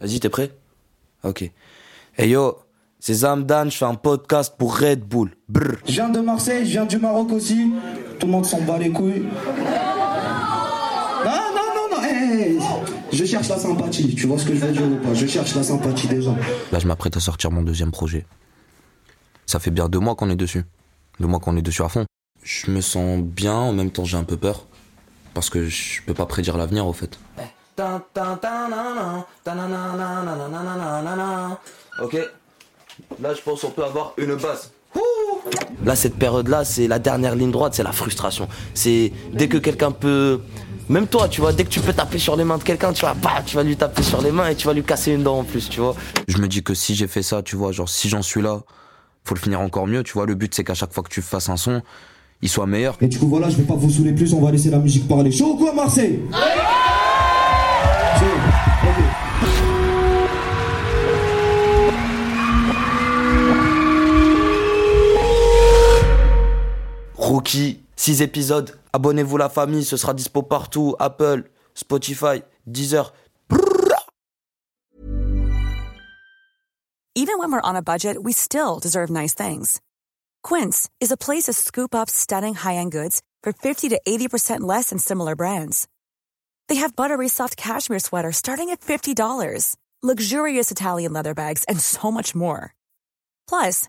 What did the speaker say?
Vas-y, t'es prêt? Ok. Hey yo, c'est Zamdan, je fais un podcast pour Red Bull. Brr. Je viens de Marseille, je viens du Maroc aussi. Tout le monde s'en bat les couilles. Non, non, non, non. hey, je cherche la sympathie. Tu vois ce que je veux dire ou pas? Je cherche la sympathie des gens. Là, je m'apprête à sortir mon deuxième projet. Ça fait bien deux mois qu'on est dessus. Deux mois qu'on est dessus à fond. Je me sens bien, en même temps j'ai un peu peur. Parce que je peux pas prédire l'avenir au fait. Ok. Là, je pense qu'on peut avoir une base. Là, cette période-là, c'est la dernière ligne droite, c'est la frustration. C'est dès que quelqu'un peut. Même toi, tu vois, dès que tu peux taper sur les mains de quelqu'un, tu vois, bah, tu vas lui taper sur les mains et tu vas lui casser une dent en plus, tu vois. Je me dis que si j'ai fait ça, tu vois, genre si j'en suis là, faut le finir encore mieux, tu vois. Le but, c'est qu'à chaque fois que tu fasses un son, il soit meilleur. Et du coup, voilà, je vais pas vous saouler plus, on va laisser la musique parler. Chaud ou quoi, Marseille? Rookie, 6 épisodes. Abonnez-vous la famille, ce sera dispo partout. Apple, Spotify, Deezer. Even when we're on a budget, we still deserve nice things. Quince is a place to scoop up stunning high-end goods for 50 to 80% less than similar brands. They have buttery soft cashmere sweaters starting at $50, luxurious Italian leather bags, and so much more. Plus,